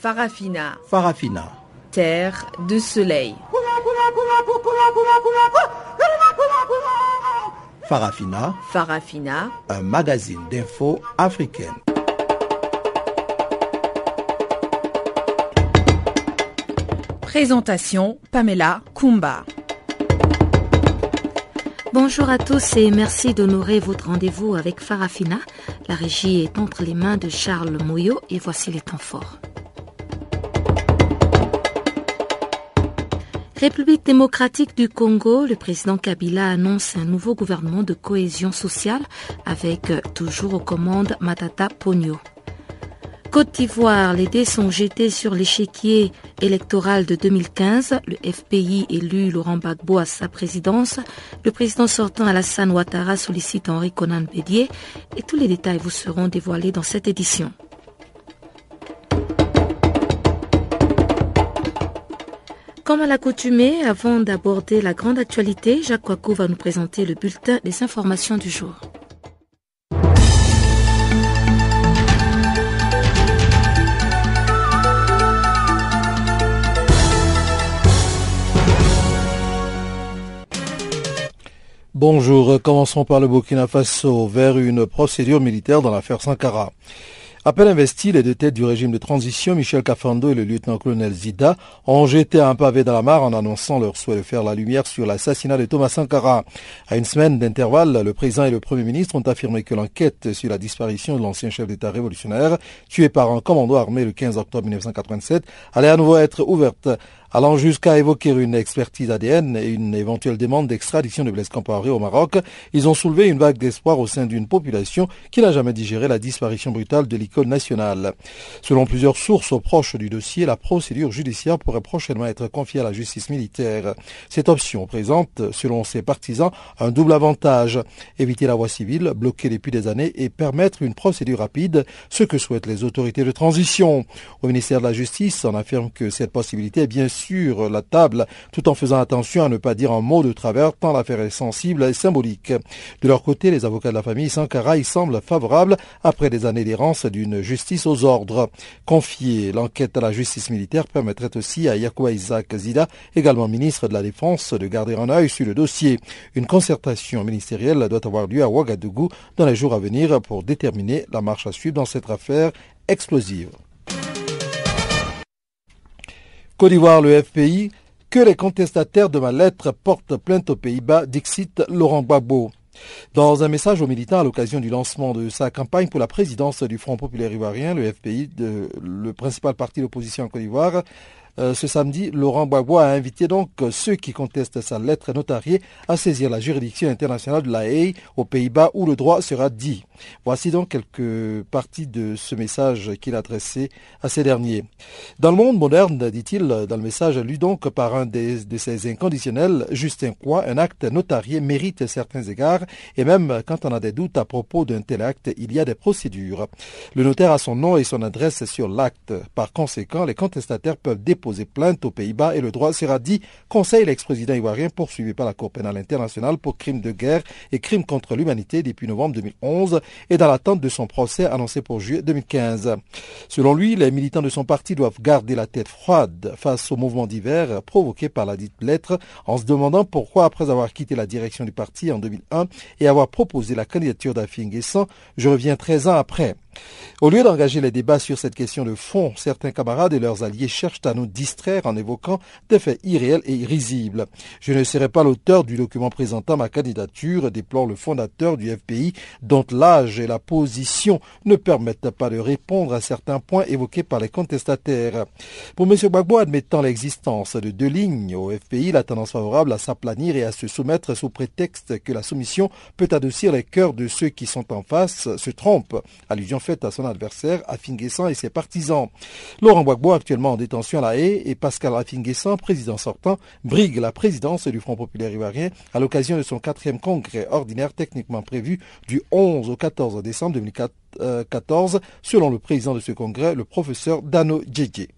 Farafina. Farafina. Terre de soleil. Farafina. Farafina. Un magazine d'infos africaine. Présentation Pamela Kumba. Bonjour à tous et merci d'honorer votre rendez-vous avec Farafina. La régie est entre les mains de Charles Moyo et voici les temps forts. République démocratique du Congo, le président Kabila annonce un nouveau gouvernement de cohésion sociale avec toujours aux commandes Matata Pogno. Côte d'Ivoire, les dés sont jetés sur l'échiquier électoral de 2015. Le FPI élu Laurent Gbagbo à sa présidence. Le président sortant Alassane Ouattara sollicite Henri Conan Bédier. Et tous les détails vous seront dévoilés dans cette édition. Comme à l'accoutumée, avant d'aborder la grande actualité, Jacques Coicot va nous présenter le bulletin des informations du jour. Bonjour, commençons par le Burkina Faso vers une procédure militaire dans l'affaire Sankara. Appel investi, les deux têtes du régime de transition, Michel Cafando et le lieutenant-colonel Zida, ont jeté un pavé dans la mare en annonçant leur souhait de faire la lumière sur l'assassinat de Thomas Sankara. À une semaine d'intervalle, le président et le premier ministre ont affirmé que l'enquête sur la disparition de l'ancien chef d'État révolutionnaire, tué par un commando armé le 15 octobre 1987, allait à nouveau être ouverte allant jusqu'à évoquer une expertise ADN et une éventuelle demande d'extradition de Blaise Compaoré au Maroc, ils ont soulevé une vague d'espoir au sein d'une population qui n'a jamais digéré la disparition brutale de l'icône nationale. Selon plusieurs sources proches du dossier, la procédure judiciaire pourrait prochainement être confiée à la justice militaire. Cette option présente, selon ses partisans, un double avantage. Éviter la voie civile, bloquée depuis des années, et permettre une procédure rapide, ce que souhaitent les autorités de transition. Au ministère de la Justice, on affirme que cette possibilité est bien sur la table, tout en faisant attention à ne pas dire un mot de travers, tant l'affaire est sensible et symbolique. De leur côté, les avocats de la famille Sankara y semblent favorables après des années d'errance d'une justice aux ordres. Confier l'enquête à la justice militaire permettrait aussi à Yakuba Isaac Zida, également ministre de la Défense, de garder un œil sur le dossier. Une concertation ministérielle doit avoir lieu à Ouagadougou dans les jours à venir pour déterminer la marche à suivre dans cette affaire explosive. Côte d'Ivoire, le FPI, que les contestataires de ma lettre portent plainte aux Pays-Bas, dixit Laurent Gbagbo. Dans un message aux militants à l'occasion du lancement de sa campagne pour la présidence du Front populaire ivoirien, le FPI, le principal parti d'opposition en Côte d'Ivoire, euh, ce samedi, Laurent Gbagbo a invité donc ceux qui contestent sa lettre notariée à saisir la juridiction internationale de la Haye aux Pays-Bas où le droit sera dit. Voici donc quelques parties de ce message qu'il a adressé à ces derniers. Dans le monde moderne, dit-il dans le message lu donc par un de ces inconditionnels, Justin Quoi, un acte notarié mérite certains égards et même quand on a des doutes à propos d'un tel acte, il y a des procédures. Le notaire a son nom et son adresse sur l'acte. Par conséquent, les contestataires peuvent déposer plainte aux Pays-Bas et le droit sera dit, conseille l'ex-président ivoirien poursuivi par la Cour pénale internationale pour crimes de guerre et crimes contre l'humanité depuis novembre 2011 et dans l'attente de son procès annoncé pour juillet 2015. Selon lui, les militants de son parti doivent garder la tête froide face au mouvement divers provoqué par la dite lettre en se demandant pourquoi, après avoir quitté la direction du parti en 2001 et avoir proposé la candidature d'Afin je reviens 13 ans après. Au lieu d'engager les débats sur cette question de fond, certains camarades et leurs alliés cherchent à nous distraire en évoquant des faits irréels et irrisibles. Je ne serai pas l'auteur du document présentant ma candidature, déplore le fondateur du FPI, dont l'âge et la position ne permettent pas de répondre à certains points évoqués par les contestataires. Pour M. Gbagbo, admettant l'existence de deux lignes au FPI, la tendance favorable à s'aplanir et à se soumettre sous prétexte que la soumission peut adoucir les cœurs de ceux qui sont en face se trompe. Faite à son adversaire, Afinguessan et ses partisans. Laurent Gbagbo, actuellement en détention à La Haye, et Pascal Afinguessan, président sortant, brigue la présidence du Front populaire ivoirien à l'occasion de son quatrième congrès ordinaire techniquement prévu du 11 au 14 décembre 2014, selon le président de ce congrès, le professeur Dano Djedje.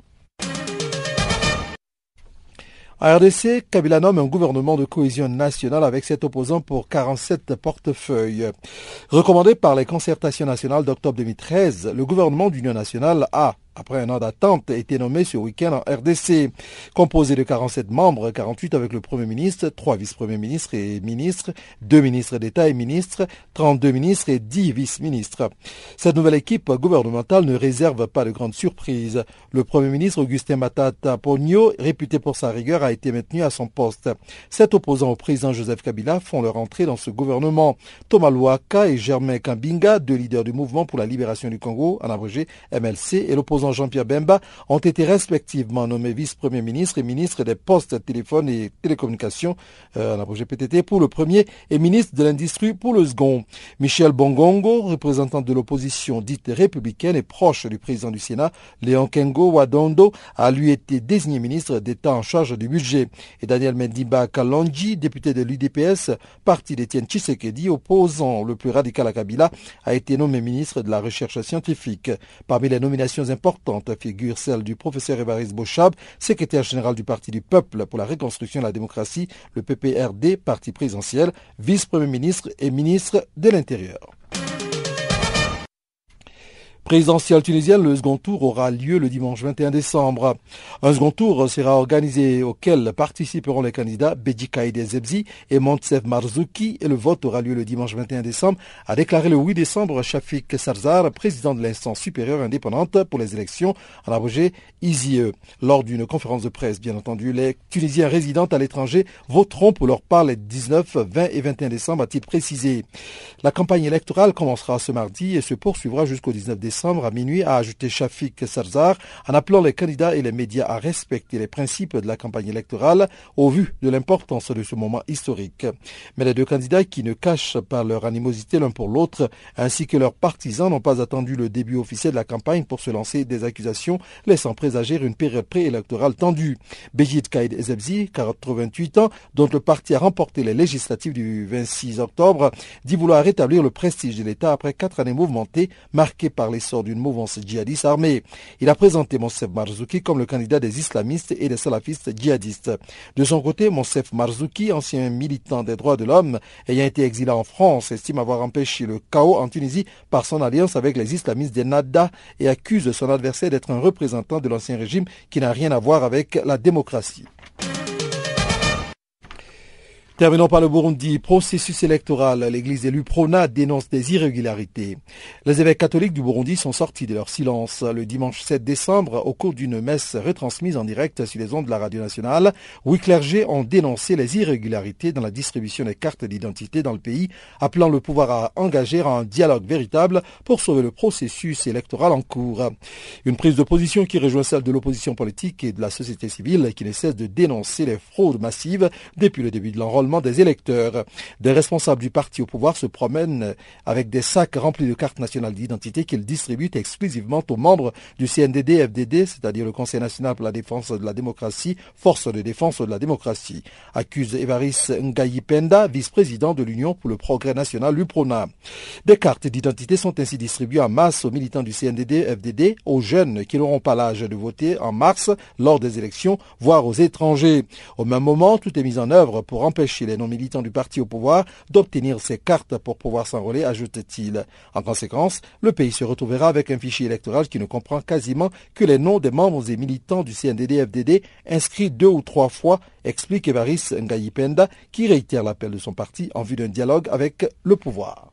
À RDC, Kabila nomme un gouvernement de cohésion nationale avec cet opposant pour 47 portefeuilles. Recommandé par les concertations nationales d'octobre 2013, le gouvernement d'union nationale a après un an d'attente, a été nommé ce week-end en RDC. Composé de 47 membres, 48 avec le Premier ministre, 3 vice-premiers ministres et ministres, 2 ministres d'État et ministres, 32 ministres et 10 vice-ministres. Cette nouvelle équipe gouvernementale ne réserve pas de grandes surprises. Le Premier ministre Augustin Matata Pogno, réputé pour sa rigueur, a été maintenu à son poste. Sept opposants au président Joseph Kabila font leur entrée dans ce gouvernement. Thomas Louaka et Germain Kambinga, deux leaders du mouvement pour la libération du Congo, en abrégé MLC, et l'opposant Jean-Pierre Bemba ont été respectivement nommés vice-premier ministre et ministre des postes, téléphones et télécommunications, euh, en abrégé PTT, pour le premier et ministre de l'industrie pour le second. Michel Bongongo, représentant de l'opposition dite républicaine et proche du président du Sénat, Léon Kengo Wadondo, a lui été désigné ministre d'État en charge du budget. Et Daniel Mendiba Kalonji, député de l'UDPS, parti d'Étienne Tshisekedi, opposant le plus radical à Kabila, a été nommé ministre de la Recherche scientifique. Parmi les nominations importantes figure celle du professeur Évariste Bochab, secrétaire général du Parti du Peuple pour la Reconstruction et la Démocratie, le PPRD, parti présidentiel, vice-premier ministre et ministre de l'Intérieur présidentielle tunisienne, le second tour aura lieu le dimanche 21 décembre. Un second tour sera organisé auquel participeront les candidats Beji Zebzi et Montsef Marzouki et le vote aura lieu le dimanche 21 décembre, a déclaré le 8 décembre Shafik Sarzar, président de l'instance supérieure indépendante pour les élections, en abrégé ISIE. Lors d'une conférence de presse, bien entendu, les Tunisiens résidant à l'étranger voteront pour leur part les 19, 20 et 21 décembre, a-t-il précisé. La campagne électorale commencera ce mardi et se poursuivra jusqu'au 19 décembre à minuit, a ajouté Shafik Sarzar, en appelant les candidats et les médias à respecter les principes de la campagne électorale au vu de l'importance de ce moment historique. Mais les deux candidats qui ne cachent pas leur animosité l'un pour l'autre, ainsi que leurs partisans, n'ont pas attendu le début officiel de la campagne pour se lancer des accusations, laissant présager une période préélectorale tendue. Bejid Kaid Ezebzi, 88 ans, dont le parti a remporté les législatives du 26 octobre, dit vouloir rétablir le prestige de l'État après quatre années mouvementées, marquées par les sort d'une mouvance djihadiste armée. Il a présenté Monsef Marzouki comme le candidat des islamistes et des salafistes djihadistes. De son côté, Monsef Marzouki, ancien militant des droits de l'homme, ayant été exilé en France, estime avoir empêché le chaos en Tunisie par son alliance avec les islamistes des Nada et accuse son adversaire d'être un représentant de l'ancien régime qui n'a rien à voir avec la démocratie. Terminons par le Burundi. Processus électoral. L'église élue Prona dénonce des irrégularités. Les évêques catholiques du Burundi sont sortis de leur silence le dimanche 7 décembre au cours d'une messe retransmise en direct sur les ondes de la radio nationale. Huit clergés ont dénoncé les irrégularités dans la distribution des cartes d'identité dans le pays, appelant le pouvoir à engager un dialogue véritable pour sauver le processus électoral en cours. Une prise de position qui rejoint celle de l'opposition politique et de la société civile qui ne cesse de dénoncer les fraudes massives depuis le début de l'enrôlement des électeurs. Des responsables du parti au pouvoir se promènent avec des sacs remplis de cartes nationales d'identité qu'ils distribuent exclusivement aux membres du CNDD-FDD, c'est-à-dire le Conseil national pour la défense de la démocratie, force de défense de la démocratie, accuse Evaris Penda, vice-président de l'Union pour le progrès national, l'UPRONA. Des cartes d'identité sont ainsi distribuées en masse aux militants du CNDD-FDD, aux jeunes qui n'auront pas l'âge de voter en mars lors des élections, voire aux étrangers. Au même moment, tout est mis en œuvre pour empêcher les non-militants du parti au pouvoir d'obtenir ces cartes pour pouvoir s'enrôler, ajoute-t-il. En conséquence, le pays se retrouvera avec un fichier électoral qui ne comprend quasiment que les noms des membres et militants du CNDD-FDD inscrits deux ou trois fois, explique Evaris Ngayipenda, qui réitère l'appel de son parti en vue d'un dialogue avec le pouvoir.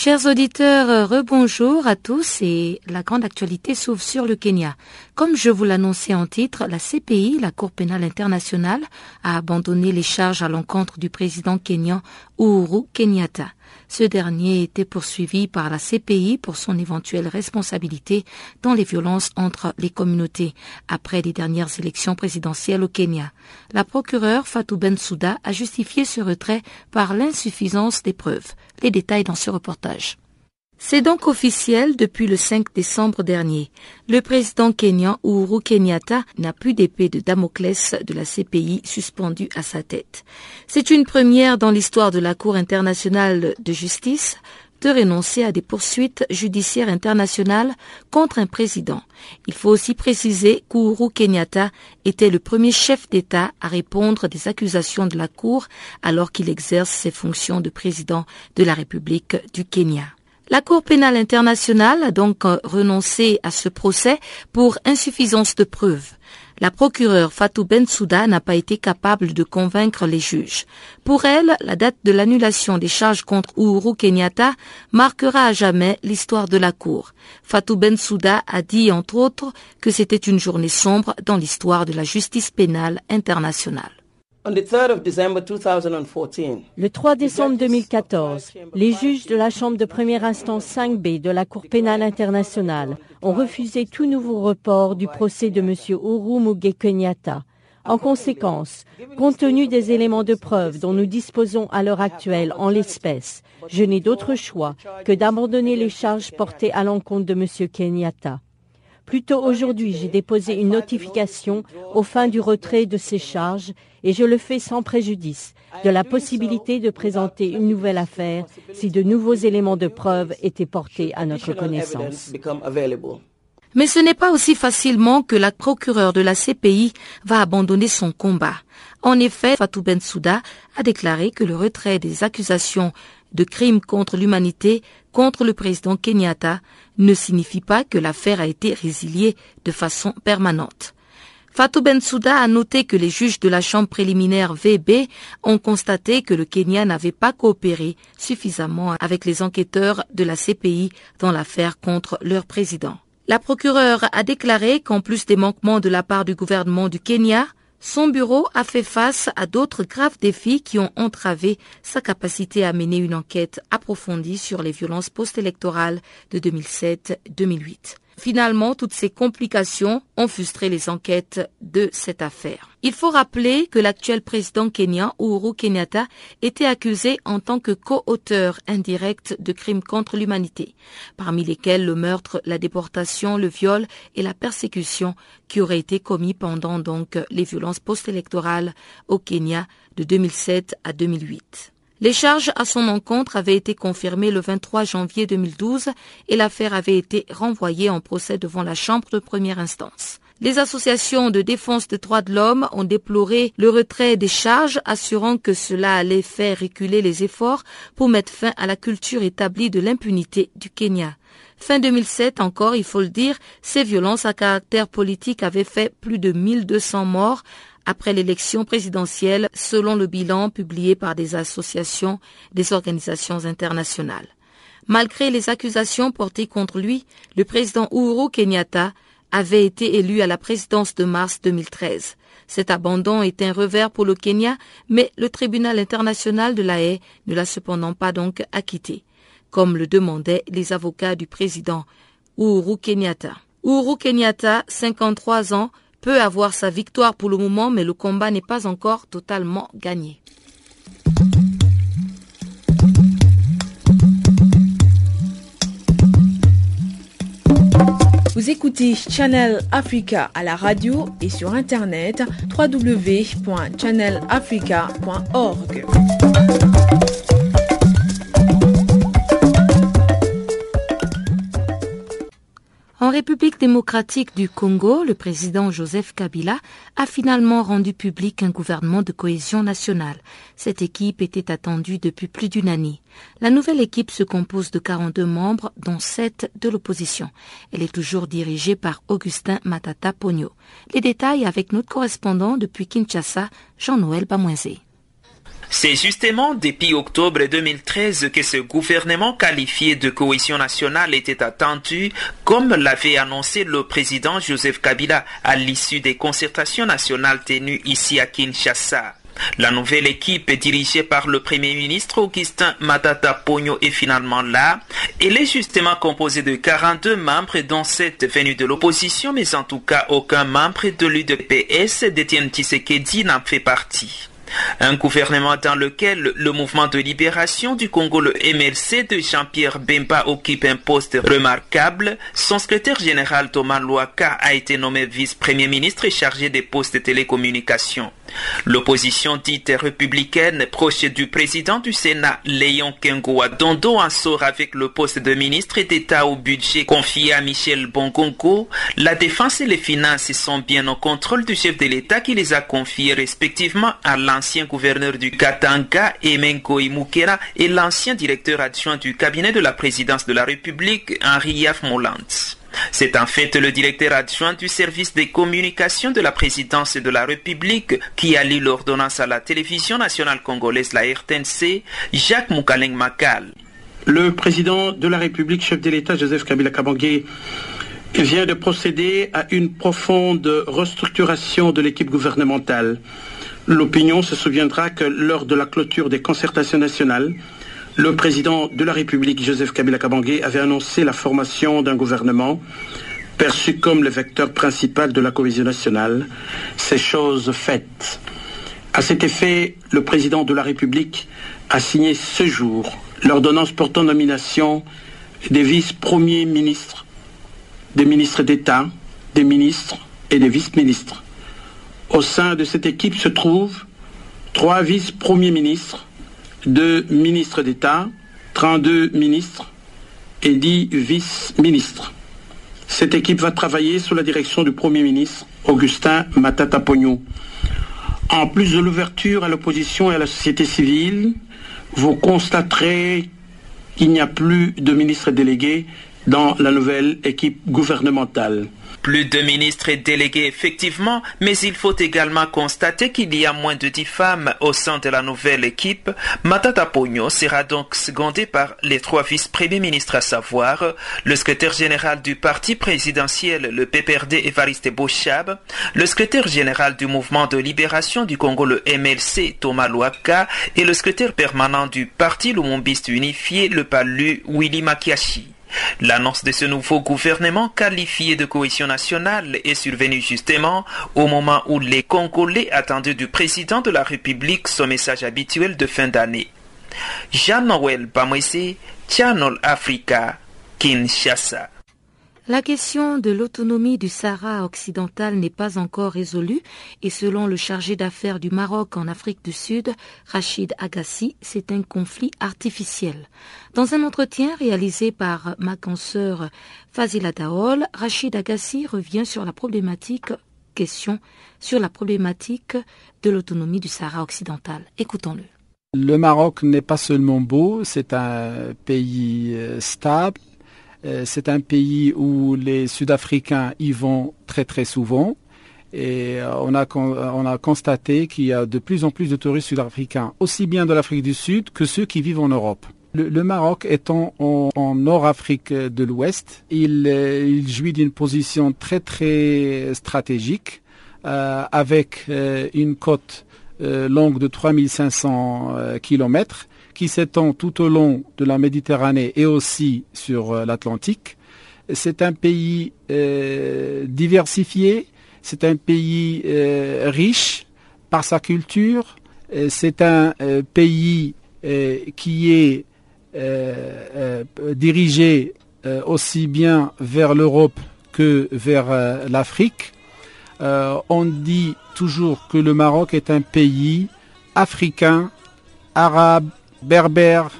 Chers auditeurs, rebonjour à tous et la grande actualité s'ouvre sur le Kenya. Comme je vous l'annonçais en titre, la CPI, la Cour pénale internationale, a abandonné les charges à l'encontre du président kenyan Uhuru Kenyatta. Ce dernier était poursuivi par la CPI pour son éventuelle responsabilité dans les violences entre les communautés après les dernières élections présidentielles au Kenya. La procureure Fatou Bensouda a justifié ce retrait par l'insuffisance des preuves. Les détails dans ce reportage. C'est donc officiel depuis le 5 décembre dernier. Le président kenyan Uhuru Kenyatta n'a plus d'épée de Damoclès de la CPI suspendue à sa tête. C'est une première dans l'histoire de la Cour internationale de justice de renoncer à des poursuites judiciaires internationales contre un président. Il faut aussi préciser qu'Uhuru Kenyatta était le premier chef d'État à répondre des accusations de la Cour alors qu'il exerce ses fonctions de président de la République du Kenya. La Cour pénale internationale a donc euh, renoncé à ce procès pour insuffisance de preuves. La procureure Fatou Bensouda n'a pas été capable de convaincre les juges. Pour elle, la date de l'annulation des charges contre Uhuru Kenyatta marquera à jamais l'histoire de la Cour. Fatou Bensouda a dit, entre autres, que c'était une journée sombre dans l'histoire de la justice pénale internationale. Le 3 décembre 2014, les juges de la Chambre de première instance 5B de la Cour pénale internationale ont refusé tout nouveau report du procès de M. Uru Muge Kenyatta. En conséquence, compte tenu des éléments de preuve dont nous disposons à l'heure actuelle en l'espèce, je n'ai d'autre choix que d'abandonner les charges portées à l'encontre de M. Kenyatta. Plus tôt aujourd'hui, j'ai déposé une notification au fin du retrait de ces charges et je le fais sans préjudice de la possibilité de présenter une nouvelle affaire si de nouveaux éléments de preuve étaient portés à notre connaissance. Mais ce n'est pas aussi facilement que la procureure de la CPI va abandonner son combat. En effet, Fatou Bensouda a déclaré que le retrait des accusations de crimes contre l'humanité contre le président Kenyatta ne signifie pas que l'affaire a été résiliée de façon permanente. Fatou Bensouda a noté que les juges de la chambre préliminaire VB ont constaté que le Kenya n'avait pas coopéré suffisamment avec les enquêteurs de la CPI dans l'affaire contre leur président. La procureure a déclaré qu'en plus des manquements de la part du gouvernement du Kenya, son bureau a fait face à d'autres graves défis qui ont entravé sa capacité à mener une enquête approfondie sur les violences post-électorales de 2007-2008. Finalement, toutes ces complications ont frustré les enquêtes de cette affaire. Il faut rappeler que l'actuel président kenyan Uhuru Kenyatta était accusé en tant que co-auteur indirect de crimes contre l'humanité, parmi lesquels le meurtre, la déportation, le viol et la persécution qui auraient été commis pendant donc les violences post-électorales au Kenya de 2007 à 2008. Les charges à son encontre avaient été confirmées le 23 janvier 2012 et l'affaire avait été renvoyée en procès devant la Chambre de première instance. Les associations de défense des droits de l'homme ont déploré le retrait des charges, assurant que cela allait faire reculer les efforts pour mettre fin à la culture établie de l'impunité du Kenya. Fin 2007 encore, il faut le dire, ces violences à caractère politique avaient fait plus de 1200 morts, après l'élection présidentielle selon le bilan publié par des associations des organisations internationales. Malgré les accusations portées contre lui, le président Uhuru Kenyatta avait été élu à la présidence de mars 2013. Cet abandon est un revers pour le Kenya, mais le tribunal international de la Haye ne l'a cependant pas donc acquitté, comme le demandaient les avocats du président Uhuru Kenyatta. Uhuru Kenyatta, 53 ans, peut avoir sa victoire pour le moment, mais le combat n'est pas encore totalement gagné. Vous écoutez Channel Africa à la radio et sur internet www.channelafrica.org. En République démocratique du Congo, le président Joseph Kabila a finalement rendu public un gouvernement de cohésion nationale. Cette équipe était attendue depuis plus d'une année. La nouvelle équipe se compose de 42 membres, dont 7 de l'opposition. Elle est toujours dirigée par Augustin Matata Pogno. Les détails avec notre correspondant depuis Kinshasa, Jean-Noël Bamoisé. C'est justement depuis octobre 2013 que ce gouvernement qualifié de cohésion nationale était attendu, comme l'avait annoncé le président Joseph Kabila à l'issue des concertations nationales tenues ici à Kinshasa. La nouvelle équipe dirigée par le Premier ministre Augustin Matata Pogno est finalement là. Elle est justement composée de 42 membres dont 7 venus de l'opposition, mais en tout cas aucun membre de l'UDPS d'Etienne Tshisekedi n'en fait partie. Un gouvernement dans lequel le mouvement de libération du Congo, le MLC de Jean-Pierre Bemba occupe un poste remarquable. Son secrétaire général Thomas Louaka a été nommé vice-premier ministre et chargé des postes de télécommunications. L'opposition dite républicaine, proche du président du Sénat, Léon Kengoa Dondo, en sort avec le poste de ministre d'État au budget confié à Michel Bongongo. La défense et les finances sont bien au contrôle du chef de l'État qui les a confiés respectivement à l'ancien gouverneur du Katanga, Emenko Imukera, et l'ancien directeur adjoint du cabinet de la présidence de la République, Henri Yaf. C'est en fait le directeur adjoint du service des communications de la présidence de la République qui a lu l'ordonnance à la télévision nationale congolaise, la RTNC, Jacques Moukaleng Makal. Le président de la République, chef de l'État, Joseph Kabila Kabangué, vient de procéder à une profonde restructuration de l'équipe gouvernementale. L'opinion se souviendra que lors de la clôture des concertations nationales, le président de la République, Joseph Kabila Kabangué, avait annoncé la formation d'un gouvernement perçu comme le vecteur principal de la cohésion nationale. Ces choses faites. À cet effet, le président de la République a signé ce jour l'ordonnance portant nomination des vice-premiers ministres, des ministres d'État, des ministres et des vice-ministres. Au sein de cette équipe se trouvent trois vice-premiers ministres, deux ministres d'État, 32 ministres et 10 vice-ministres. Cette équipe va travailler sous la direction du Premier ministre Augustin Matata Pogno. En plus de l'ouverture à l'opposition et à la société civile, vous constaterez qu'il n'y a plus de ministres délégués dans la nouvelle équipe gouvernementale. Plus de ministres et délégués effectivement, mais il faut également constater qu'il y a moins de dix femmes au sein de la nouvelle équipe. Matata Pogno sera donc secondé par les trois vice-premiers ministres à savoir le secrétaire général du parti présidentiel, le PPRD Evariste Bochab, le secrétaire général du mouvement de libération du Congo, le MLC, Thomas Louaka, et le secrétaire permanent du parti Lumumbiste unifié, le PALU, Willy Makiashi. L'annonce de ce nouveau gouvernement qualifié de cohésion nationale est survenue justement au moment où les Congolais attendaient du président de la République son message habituel de fin d'année. Jean-Noël Bamwese, Channel Africa, Kinshasa. La question de l'autonomie du Sahara occidental n'est pas encore résolue et selon le chargé d'affaires du Maroc en Afrique du Sud, Rachid Agassi, c'est un conflit artificiel. Dans un entretien réalisé par ma consoeur Fazila Daol, Rachid Agassi revient sur la problématique sur la problématique de l'autonomie du Sahara occidental. Écoutons-le. Le Maroc n'est pas seulement beau, c'est un pays stable, c'est un pays où les Sud-Africains y vont très très souvent. Et on a, on a constaté qu'il y a de plus en plus de touristes sud-africains, aussi bien de l'Afrique du Sud que ceux qui vivent en Europe. Le, Maroc étant en, Nord-Afrique de l'Ouest, il, il, jouit d'une position très très stratégique, euh, avec euh, une côte euh, longue de 3500 kilomètres qui s'étend tout au long de la Méditerranée et aussi sur euh, l'Atlantique. C'est un pays euh, diversifié, c'est un pays euh, riche par sa culture, c'est un pays qui est dirigé aussi bien vers l'Europe que vers l'Afrique. on dit toujours que le Maroc est un pays africain, arabe, berbères,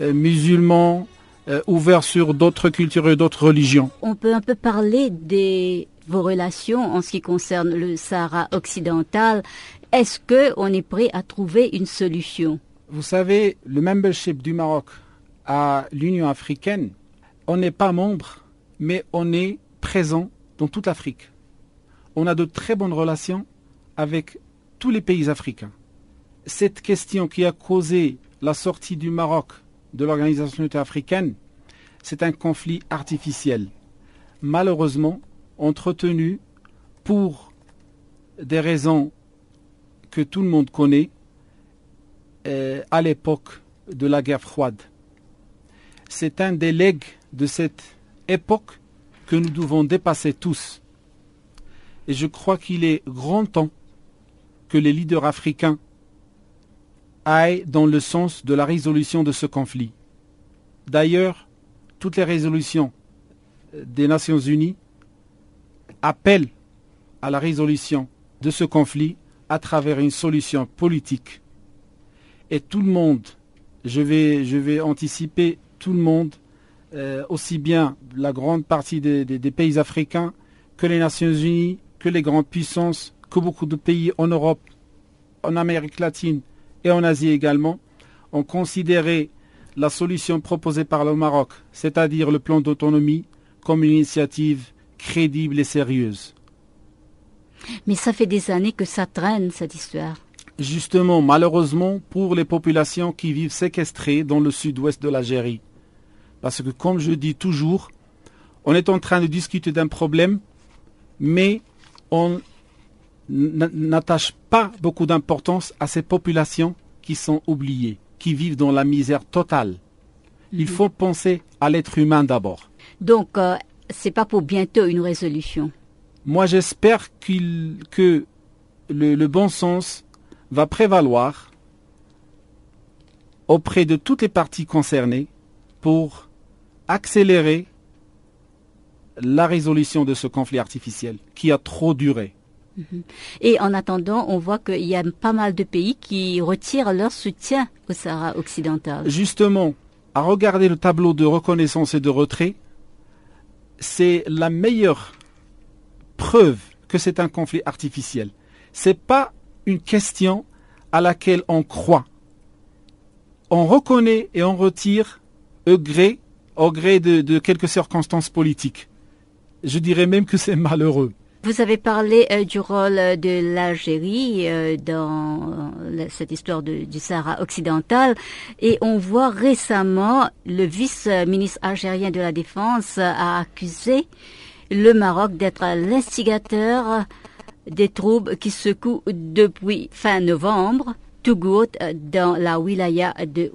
euh, musulmans, euh, ouvert sur d'autres cultures et d'autres religions. On peut un peu parler de vos relations en ce qui concerne le Sahara occidental. Est-ce qu'on est prêt à trouver une solution? Vous savez, le membership du Maroc à l'Union africaine, on n'est pas membre, mais on est présent dans toute l'Afrique. On a de très bonnes relations avec tous les pays africains. Cette question qui a causé la sortie du Maroc de l'Organisation africaine, c'est un conflit artificiel, malheureusement entretenu pour des raisons que tout le monde connaît euh, à l'époque de la guerre froide. C'est un des legs de cette époque que nous devons dépasser tous. Et je crois qu'il est grand temps que les leaders africains aille dans le sens de la résolution de ce conflit. D'ailleurs, toutes les résolutions des Nations Unies appellent à la résolution de ce conflit à travers une solution politique. Et tout le monde, je vais, je vais anticiper tout le monde, euh, aussi bien la grande partie des pays africains que les Nations Unies, que les grandes puissances, que beaucoup de pays en Europe, en Amérique latine et en Asie également, ont considéré la solution proposée par le Maroc, c'est-à-dire le plan d'autonomie, comme une initiative crédible et sérieuse. Mais ça fait des années que ça traîne, cette histoire. Justement, malheureusement, pour les populations qui vivent séquestrées dans le sud-ouest de l'Algérie. Parce que, comme je dis toujours, on est en train de discuter d'un problème, mais on n'attache pas beaucoup d'importance à ces populations qui sont oubliées, qui vivent dans la misère totale. Il mhm. faut penser à l'être humain d'abord. Donc, ce euh, c'est pas pour bientôt une résolution. Moi, j'espère que le, bon sens va prévaloir auprès de toutes les parties concernées pour accélérer la résolution de ce conflit artificiel qui a trop duré. Mhm. Et en attendant, on voit qu'il y a pas mal de pays qui retirent leur soutien au Sahara occidental. Justement, à regarder le tableau de reconnaissance et de retrait, c'est la meilleure preuve que c'est un conflit artificiel. Ce n'est pas une question à laquelle on croit. On reconnaît et on retire au gré de quelques circonstances politiques. Je dirais même que c'est malheureux. Vous avez parlé euh, du rôle de l'Algérie euh, dans euh, cette histoire du Sahara occidental et on voit récemment le vice-ministre algérien de la Défense a accusé le Maroc d'être l'instigateur des troubles qui secouent depuis fin novembre Tougout dans la wilaya de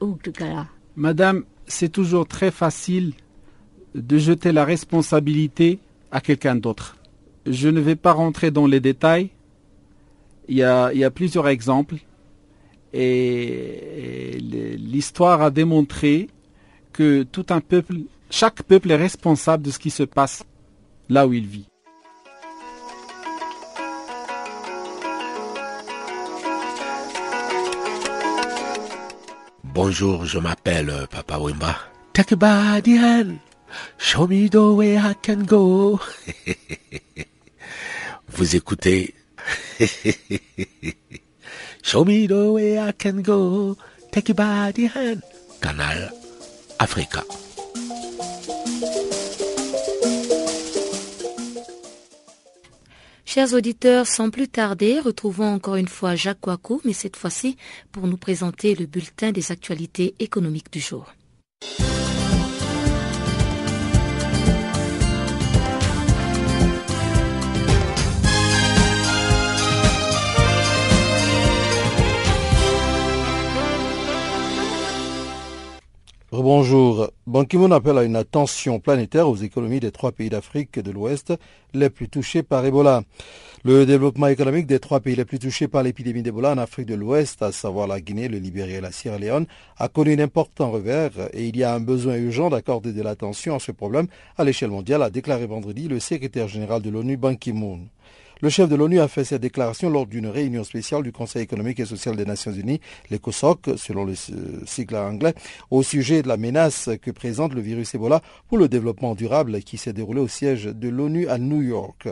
Ouattara. Madame, c'est toujours très facile de jeter la responsabilité à quelqu'un d'autre. Je ne vais pas rentrer dans les détails. Il y a, plusieurs exemples. Et, l'histoire a démontré que tout un peuple, chaque peuple est responsable de ce qui se passe là où il vit. Bonjour, je m'appelle Papa Wimba. Show me the way I can go. Vous écoutez Show me the way I can go. Take you. Canal Africa. Chers auditeurs, sans plus tarder, retrouvons encore une fois Jacques Wakou, mais cette fois-ci pour nous présenter le bulletin des actualités économiques du jour. Bonjour. Ban Ki-moon appelle à une attention planétaire aux économies des trois pays d'Afrique de l'Ouest les plus touchés par Ebola. Le développement économique des trois pays les plus touchés par l'épidémie d'Ebola en Afrique de l'Ouest, à savoir la Guinée, le Libéria et la Sierra Leone, a connu un important revers et il y a un besoin urgent d'accorder de l'attention à ce problème à l'échelle mondiale, a déclaré vendredi le secrétaire général de l'ONU Ban Ki-moon. Le chef de l'ONU a fait cette déclaration lors d'une réunion spéciale du Conseil économique et social des Nations unies, l'ECOSOC, selon le sigle anglais, au sujet de la menace que présente le virus Ebola pour le développement durable qui s'est déroulé au siège de l'ONU à New York.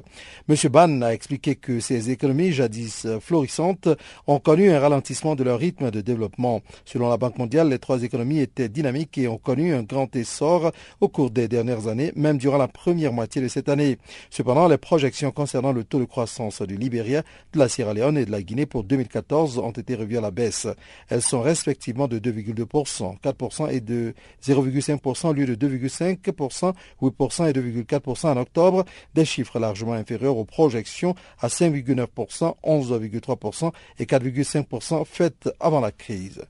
M. Ban a expliqué que ces économies jadis florissantes ont connu un ralentissement de leur rythme de développement. Selon la Banque mondiale, les trois économies étaient dynamiques et ont connu un grand essor au cours des dernières années, même durant la première moitié de cette année. Cependant, les projections concernant le taux de croissance du Libéria, de la Sierra Leone et de la Guinée pour 2014 ont été revues à la baisse. Elles sont respectivement de 2,2%, 4% et de 0,5% au lieu de 2,5%, 8% et 2,4% en octobre, des chiffres largement inférieurs aux projections à 5,9%, 11,3% et 4,5% faites avant la crise.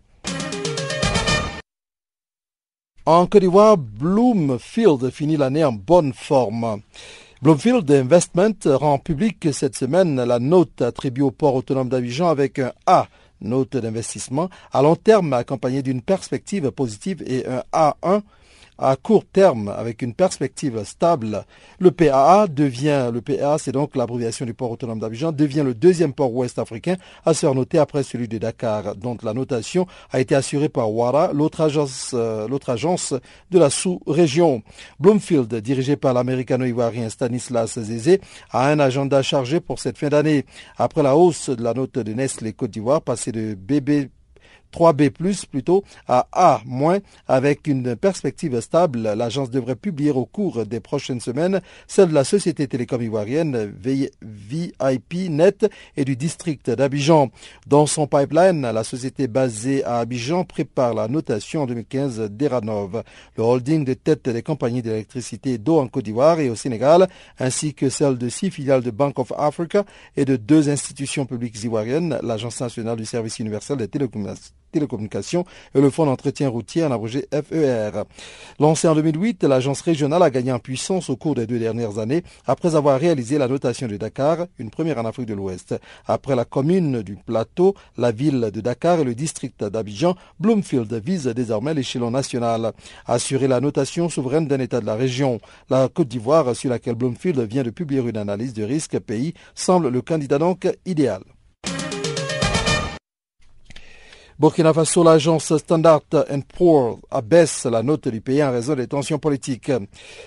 En Côte d'Ivoire, Bloomfield finit l'année en bonne forme. Bloomfield Investment rend public cette semaine la note attribuée au port autonome d'Abidjan avec un A, note d'investissement, à long terme accompagnée d'une perspective positive et un A1 à court terme avec une perspective stable. Le PAA devient, le PAA c'est donc l'abréviation du port autonome d'Abidjan, devient le deuxième port ouest africain à se noter après celui de Dakar, dont la notation a été assurée par Wara, l'autre agence, euh, l'autre agence de la sous-région. Bloomfield, dirigé par l'américano-ivoirien Stanislas Zézé, a un agenda chargé pour cette fin d'année. Après la hausse de la note de Nestlé Côte d'Ivoire, passée de BB 3B+, plutôt, à A-, avec une perspective stable. L'agence devrait publier au cours des prochaines semaines celle de la société télécom ivoirienne VIP Net et du district d'Abidjan. Dans son pipeline, la société basée à Abidjan prépare la notation en 2015 d'Eranov, le holding de tête des compagnies d'électricité d'eau en Côte d'Ivoire et au Sénégal, ainsi que celle de six filiales de Bank of Africa et de deux institutions publiques ivoiriennes, l'Agence nationale du service universel des télécommunications télécommunications et le Fonds d'entretien routier, en abrégé FER. Lancé en 2008, l'agence régionale a gagné en puissance au cours des deux dernières années après avoir réalisé la notation de Dakar, une première en Afrique de l'Ouest. Après la commune du Plateau, la ville de Dakar et le district d'Abidjan, Bloomfield vise désormais l'échelon national. Assurer la notation souveraine d'un État de la région. La Côte d'Ivoire, sur laquelle Bloomfield vient de publier une analyse de risque pays, semble le candidat donc idéal. Burkina Faso, l'agence Standard Poor's abaisse la note du pays en raison des tensions politiques.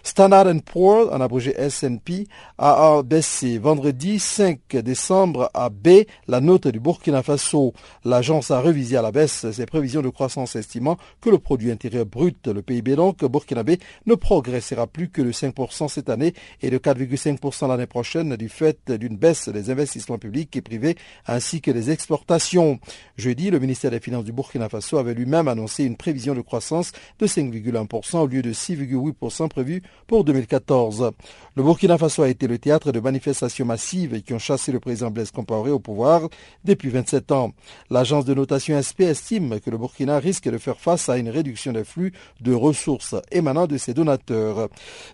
Standard Poor's, en abrégé S&P, a abaissé vendredi 5 décembre à B la note du Burkina Faso. L'agence a révisé à la baisse ses prévisions de croissance estimant que le produit intérieur brut, le PIB donc burkinabé, ne progressera plus que de 5% cette année et de 4,5% l'année prochaine du fait d'une baisse des investissements publics et privés ainsi que des exportations. Jeudi, le ministère des des finances du Burkina Faso avait lui-même annoncé une prévision de croissance de 5,1% au lieu de 6,8% prévu pour 2014. Le Burkina Faso a été le théâtre de manifestations massives qui ont chassé le président Blaise Compaoré au pouvoir depuis 27 ans. L'agence de notation SP estime que le Burkina risque de faire face à une réduction des flux de ressources émanant de ses donateurs.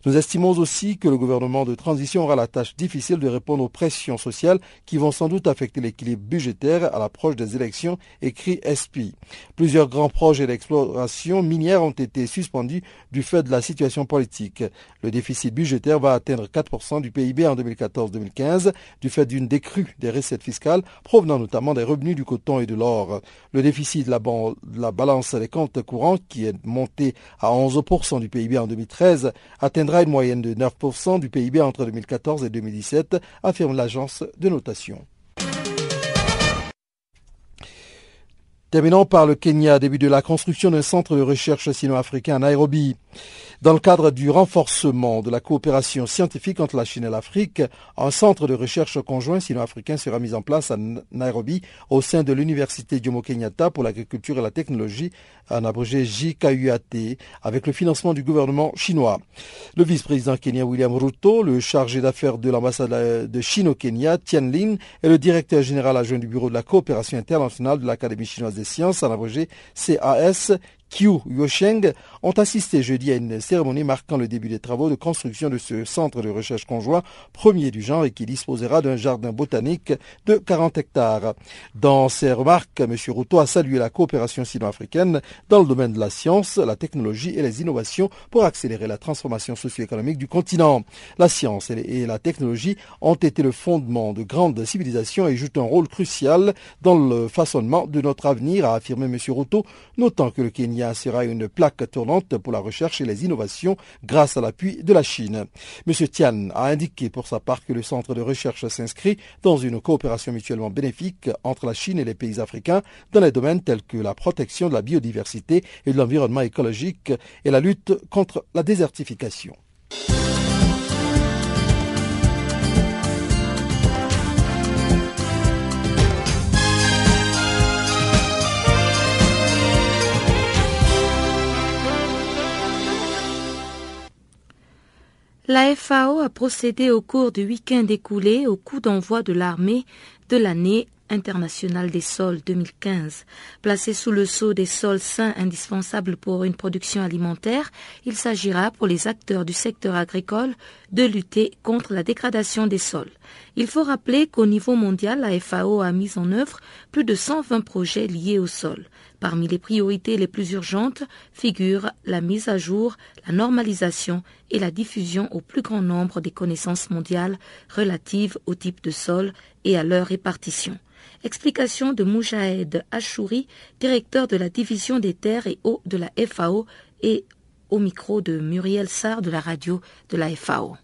Nous estimons aussi que le gouvernement de transition aura la tâche difficile de répondre aux pressions sociales qui vont sans doute affecter l'équilibre budgétaire à l'approche des élections, écrit Plusieurs grands projets d'exploration minière ont été suspendus du fait de la situation politique. Le déficit budgétaire va atteindre 4% du PIB en 2014-2015 du fait d'une décrue des recettes fiscales provenant notamment des revenus du coton et de l'or. Le déficit de la, de la balance des comptes courants, qui est monté à 11% du PIB en 2013, atteindra une moyenne de 9% du PIB entre 2014 et 2017, affirme l'agence de notation. Terminons par le Kenya, début de la construction d'un centre de recherche sino-africain à Nairobi. Dans le cadre du renforcement de la coopération scientifique entre la Chine et l'Afrique, un centre de recherche conjoint sino-africain sera mis en place à Nairobi au sein de l'Université Jomo Kenyatta pour l'agriculture et la technologie, en abrégé JKUAT, avec le financement du gouvernement chinois. Le vice-président kenyan William Ruto, le chargé d'affaires de l'ambassade de Chine au Kenya, Tian Lin, et le directeur général adjoint du bureau de la coopération internationale de l'Académie chinoise des sciences, en abrégé CAS, Kyu Yosheng ont assisté jeudi à une cérémonie marquant le début des travaux de construction de ce centre de recherche conjoint, premier du genre et qui disposera d'un jardin botanique de 40 hectares. Dans ses remarques, M. Ruto a salué la coopération sino-africaine dans le domaine de la science, la technologie et les innovations pour accélérer la transformation socio-économique du continent. La science et la technologie ont été le fondement de grandes civilisations et jouent un rôle crucial dans le façonnement de notre avenir, a affirmé M. Ruto, notant que le Kenya sera une plaque tournante pour la recherche et les innovations grâce à l'appui de la Chine. M. Tian a indiqué pour sa part que le centre de recherche s'inscrit dans une coopération mutuellement bénéfique entre la Chine et les pays africains dans les domaines tels que la protection de la biodiversité et de l'environnement écologique et la lutte contre la désertification. La FAO a procédé au cours du week-end écoulé au coup d'envoi de l'armée de l'année internationale des sols 2015. Placé sous le sceau des sols sains indispensables pour une production alimentaire, il s'agira pour les acteurs du secteur agricole de lutter contre la dégradation des sols. Il faut rappeler qu'au niveau mondial, la FAO a mis en œuvre plus de 120 projets liés au sol. Parmi les priorités les plus urgentes figurent la mise à jour, la normalisation et la diffusion au plus grand nombre des connaissances mondiales relatives au type de sol et à leur répartition. Explication de Moujahed Achouri, directeur de la division des terres et eaux de la FAO et au micro de Muriel Sarr de la radio de la FAO.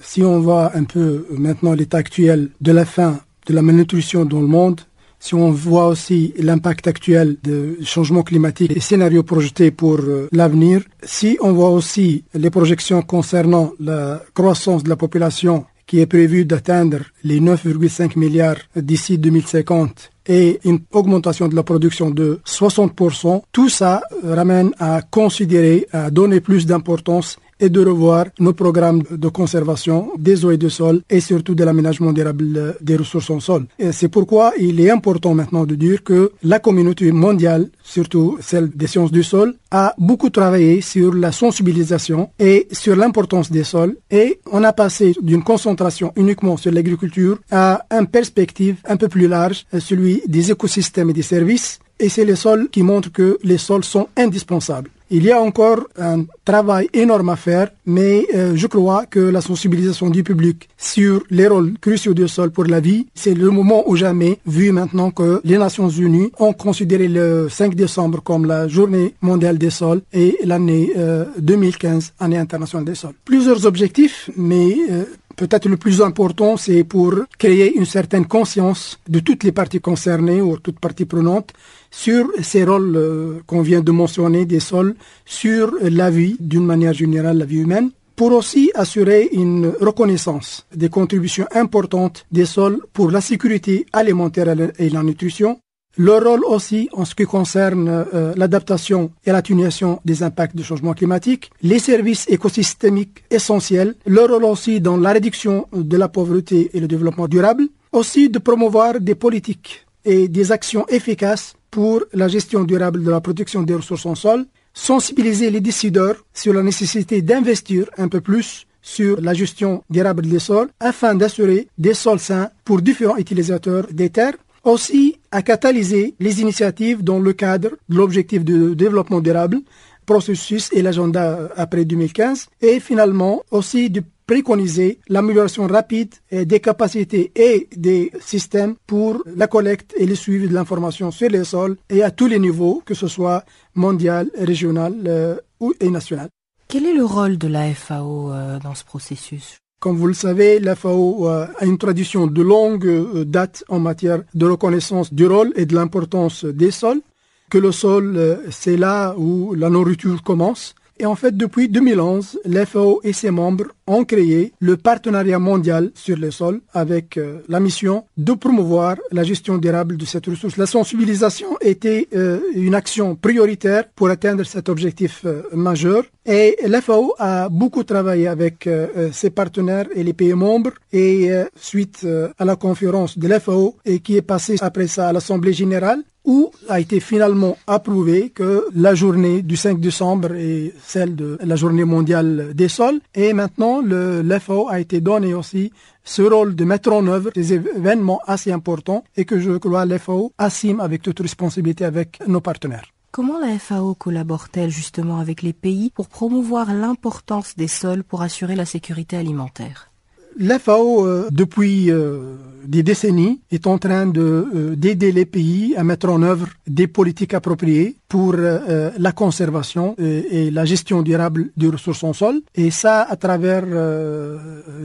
Si on voit un peu maintenant l'état actuel de la fin de la malnutrition dans le monde, si on voit aussi l'impact actuel du changement climatique et scénarios projetés pour euh, l'avenir, si on voit aussi les projections concernant la croissance de la population qui est prévue d'atteindre les 9,5 milliards d'ici 2050 et une augmentation de la production de 60%, tout ça ramène à considérer, à donner plus d'importance et de revoir nos programmes de conservation des eaux et des sols et surtout de l'aménagement durable des ressources en sol. C'est pourquoi il est important maintenant de dire que la communauté mondiale, surtout celle des sciences du sol, a beaucoup travaillé sur la sensibilisation et sur l'importance des sols et on a passé d'une concentration uniquement sur l'agriculture à une perspective un peu plus large, celui des écosystèmes et des services et c'est les sols qui montrent que les sols sont indispensables. Il y a encore un travail énorme à faire, mais euh, je crois que la sensibilisation du public sur les rôles cruciaux du sol pour la vie, c'est le moment ou jamais, vu maintenant que les Nations Unies ont considéré le 5 décembre comme la journée mondiale des sols et l'année 2015, euh, année internationale des sols. Plusieurs objectifs, mais euh, Peut-être le plus important, c'est pour créer une certaine conscience de toutes les parties concernées ou toutes parties prenantes sur ces rôles euh, qu'on vient de mentionner des sols, sur la vie d'une manière générale, la vie humaine, pour aussi assurer une reconnaissance des contributions importantes des sols pour la sécurité alimentaire et la nutrition, leur rôle aussi en ce qui concerne euh, l'adaptation et l'atténuation des impacts du changement climatique, les services écosystémiques essentiels, leur rôle aussi dans la réduction de la pauvreté et le développement durable, aussi de promouvoir des politiques et des actions efficaces pour la gestion durable de la protection des ressources en sol, sensibiliser les décideurs sur la nécessité d'investir un peu plus sur la gestion durable des sols afin d'assurer des sols sains pour différents utilisateurs des terres. Aussi à catalyser les initiatives dans le cadre de l'objectif de développement durable, processus et l'agenda après 2015, et finalement aussi de préconiser l'amélioration rapide des capacités et des systèmes pour la collecte et le suivi de l'information sur les sols et à tous les niveaux, que ce soit mondial, régional euh, ou et national. Quel est le rôle de la FAO euh, dans ce processus? Comme vous le savez, la FAO a une tradition de longue euh, date en matière de reconnaissance du rôle et de l'importance des sols, que le sol, euh, c'est là où la nourriture commence. Et en fait, depuis 2011, la FAO et ses membres ont créé le partenariat mondial sur le sol avec euh, la mission de promouvoir la gestion durable de cette ressource. La sensibilisation était euh, une action prioritaire pour atteindre cet objectif euh, majeur et la FAO a beaucoup travaillé avec ses partenaires et les pays membres et suite à la conférence de la FAO et qui est passée après ça à l'Assemblée générale, où a été finalement approuvé que la journée du 5 décembre est celle de la journée mondiale des sols. Et maintenant, le, l'FAO a été donné aussi ce rôle de mettre en œuvre des événements assez importants et que je crois l'FAO assume avec toute responsabilité avec nos partenaires. Comment la FAO collabore-t-elle justement avec les pays pour promouvoir l'importance des sols pour assurer la sécurité alimentaire? L'FAO, euh, depuis euh, des décennies, est en train euh, d'aider les pays à mettre en œuvre des politiques appropriées pour la conservation et, la gestion durable des ressources en sol. Et ça, à travers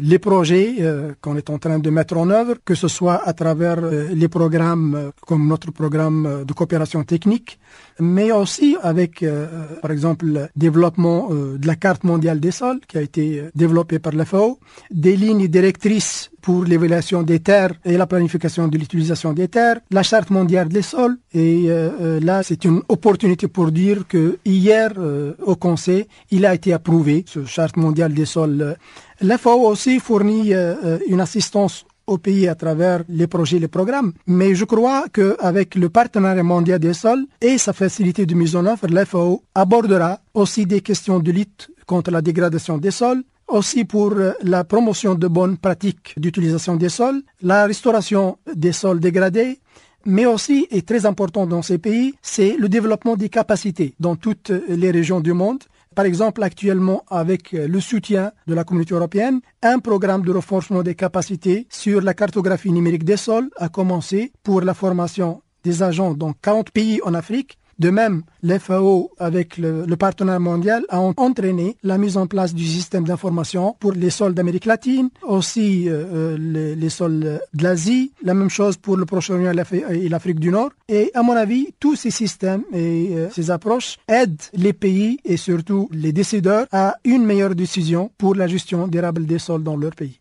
les projets qu'on est en train de mettre en œuvre, que ce soit à travers les programmes comme notre programme de coopération technique, mais aussi avec, par exemple, le développement de la carte mondiale des sols qui a été développée par l'FAO, des lignes directrices pour l'évaluation des terres et la planification de l'utilisation des terres, la charte mondiale des sols. Et euh, euh, là, c'est une opportunité pour dire que hier, euh, au Conseil, il a été approuvé, ce charte mondiale des sols. La FAO aussi fournit une assistance au pays à travers les projets, les programmes. Mais je crois qu'avec le partenariat mondial des sols et sa facilité de mise en œuvre, l'FAO abordera aussi des questions de lutte contre la dégradation des sols, aussi pour euh, la promotion de bonnes pratiques d'utilisation des sols, la restauration des sols dégradés, mais aussi, et très important dans ces pays, c'est le développement des capacités dans toutes les régions du monde. Par exemple, actuellement, avec le soutien de la communauté européenne, un programme de renforcement des capacités sur la cartographie numérique des sols a commencé pour la formation des agents dans 40 pays en Afrique de même, l'FAO, avec le, partenaire mondial, a entraîné la mise en place du système d'information pour les sols d'Amérique latine, aussi euh, euh, les, sols de l'Asie, la même chose pour le Proche-Orient et l'Afrique du Nord. Et à mon avis, tous ces systèmes et euh, ces approches aident les pays et surtout les décideurs à une meilleure décision pour la gestion durable des sols dans leur pays.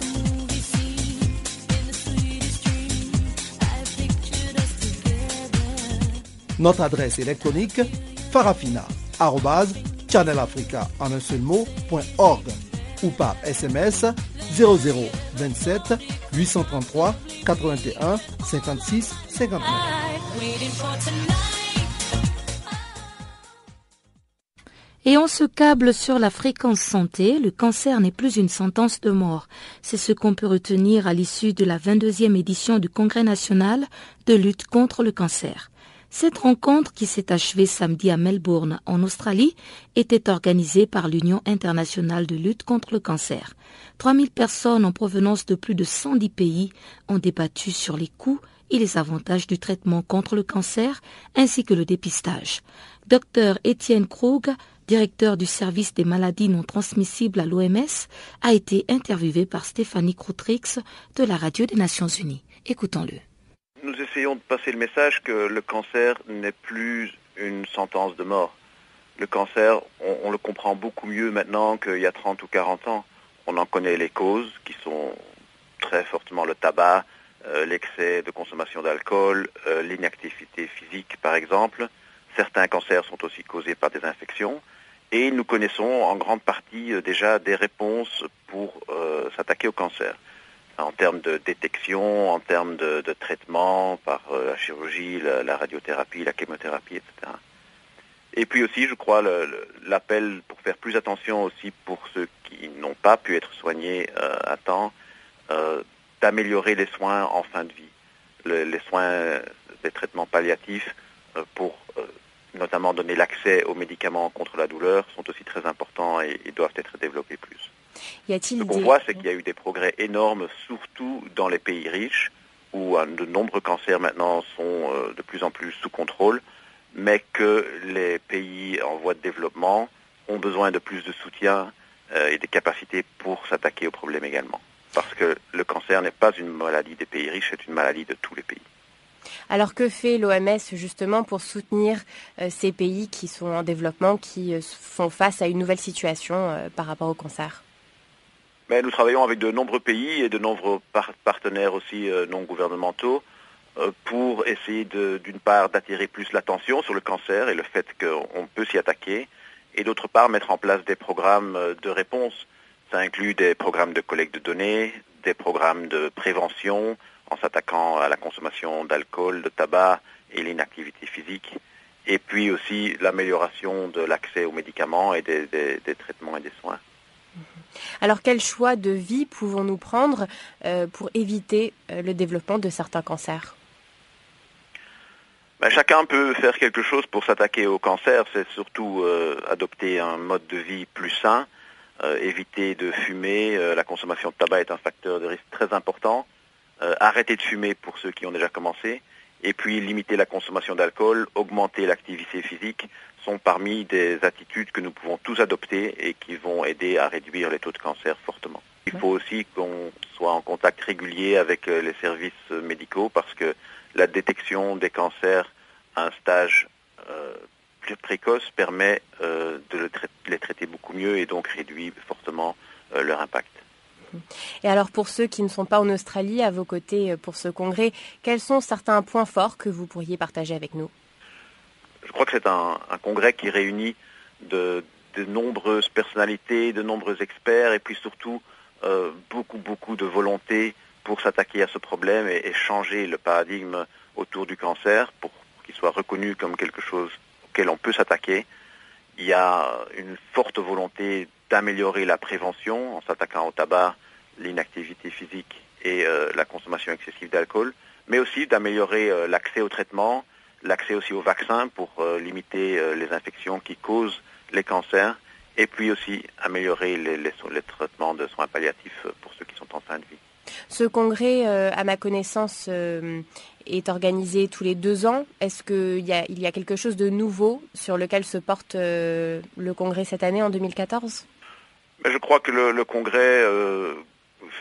Notre adresse électronique farafina.channelafrica ou par SMS 0027 833 81 56 59. Et on se câble sur la fréquence santé, le cancer n'est plus une sentence de mort. C'est ce qu'on peut retenir à l'issue de la 22e édition du Congrès national de lutte contre le cancer. Cette rencontre, qui s'est achevée samedi à Melbourne, en Australie, était organisée par l'Union internationale de lutte contre le cancer. 3000 personnes en provenance de plus de 110 pays ont débattu sur les coûts et les avantages du traitement contre le cancer ainsi que le dépistage. Dr Étienne Krug, directeur du service des maladies non transmissibles à l'OMS, a été interviewé par Stéphanie Kroutrix de la Radio des Nations Unies. Écoutons-le. Nous essayons de passer le message que le cancer n'est plus une sentence de mort. Le cancer, on, le comprend beaucoup mieux maintenant qu'il y a 30 ou 40 ans. On en connaît les causes qui sont très fortement le tabac, euh, l'excès de consommation d'alcool, euh, l'inactivité physique par exemple. Certains cancers sont aussi causés par des infections. Et nous connaissons en grande partie euh, déjà des réponses pour s'attaquer au cancer en termes de détection, en termes de, traitement par euh, la chirurgie, la, radiothérapie, la chimiothérapie, etc. Et puis aussi, je crois, l'appel pour faire plus attention aussi pour ceux qui n'ont pas pu être soignés euh, à temps, euh, d'améliorer les soins en fin de vie, les soins des traitements palliatifs pour notamment donner l'accès aux médicaments contre la douleur sont aussi très importants et doivent être développés plus. Ce qu'on voit, c'est qu'il y a eu des progrès énormes, surtout dans les pays riches, où euh, de nombreux cancers maintenant sont euh, de plus en plus sous contrôle, mais que les pays en voie de développement ont besoin de plus de soutien euh, et des capacités pour s'attaquer aux problèmes également. parce que le cancer n'est pas une maladie des pays riches, c'est une maladie de tous les pays. Alors que fait l'OMS justement pour soutenir euh, ces pays qui sont en développement, qui euh, font face à une nouvelle situation euh, par rapport au cancer? Nous travaillons avec de nombreux pays et de nombreux partenaires aussi non gouvernementaux pour essayer d'une part d'attirer plus l'attention sur le cancer et le fait qu'on peut s'y attaquer, et d'autre part mettre en place des programmes de réponse. Ça inclut des programmes de collecte de données, des programmes de prévention, en s'attaquant à la consommation d'alcool, de tabac et l'inactivité physique. Et puis aussi l'amélioration de l'accès aux médicaments et des, traitements et des soins. Alors quel choix de vie pouvons-nous prendre euh, pour éviter euh, le développement de certains cancers? Ben, Chacun peut faire quelque chose pour s'attaquer au cancer. C'est surtout euh, adopter un mode de vie plus sain, éviter de fumer. la consommation de tabac est un facteur de risque très important. Arrêter de fumer pour ceux qui ont déjà commencé, et puis limiter la consommation d'alcool, augmenter l'activité physique, sont parmi des attitudes que nous pouvons tous adopter et qui vont aider à réduire les taux de cancer fortement. Il faut aussi qu'on soit en contact régulier avec euh, les services médicaux parce que la détection des cancers à un stage euh, plus précoce permet de les traiter beaucoup mieux et donc réduire fortement leur impact. Et alors pour ceux qui ne sont pas en Australie, à vos côtés euh, pour ce congrès, quels sont certains points forts que vous pourriez partager avec nous? Je crois que c'est un, congrès qui réunit de, nombreuses personnalités, de nombreux experts et puis surtout euh, beaucoup, beaucoup de volonté pour s'attaquer à ce problème et, changer le paradigme autour du cancer pour qu'il soit reconnu comme quelque chose auquel on peut s'attaquer. Il y a une forte volonté d'améliorer la prévention en s'attaquant au tabac, l'inactivité physique et euh, la consommation excessive d'alcool, mais aussi d'améliorer euh, l'accès au traitement, l'accès aussi aux vaccins pour euh, limiter les infections qui causent les cancers, et puis aussi améliorer les, les, traitements de soins palliatifs pour ceux qui sont en fin de vie. Ce congrès, à ma connaissance, est organisé tous les deux ans. Est-ce qu'il y, a, il y a quelque chose de nouveau sur lequel se porte le congrès cette année en 2014 je crois que le, Congrès euh,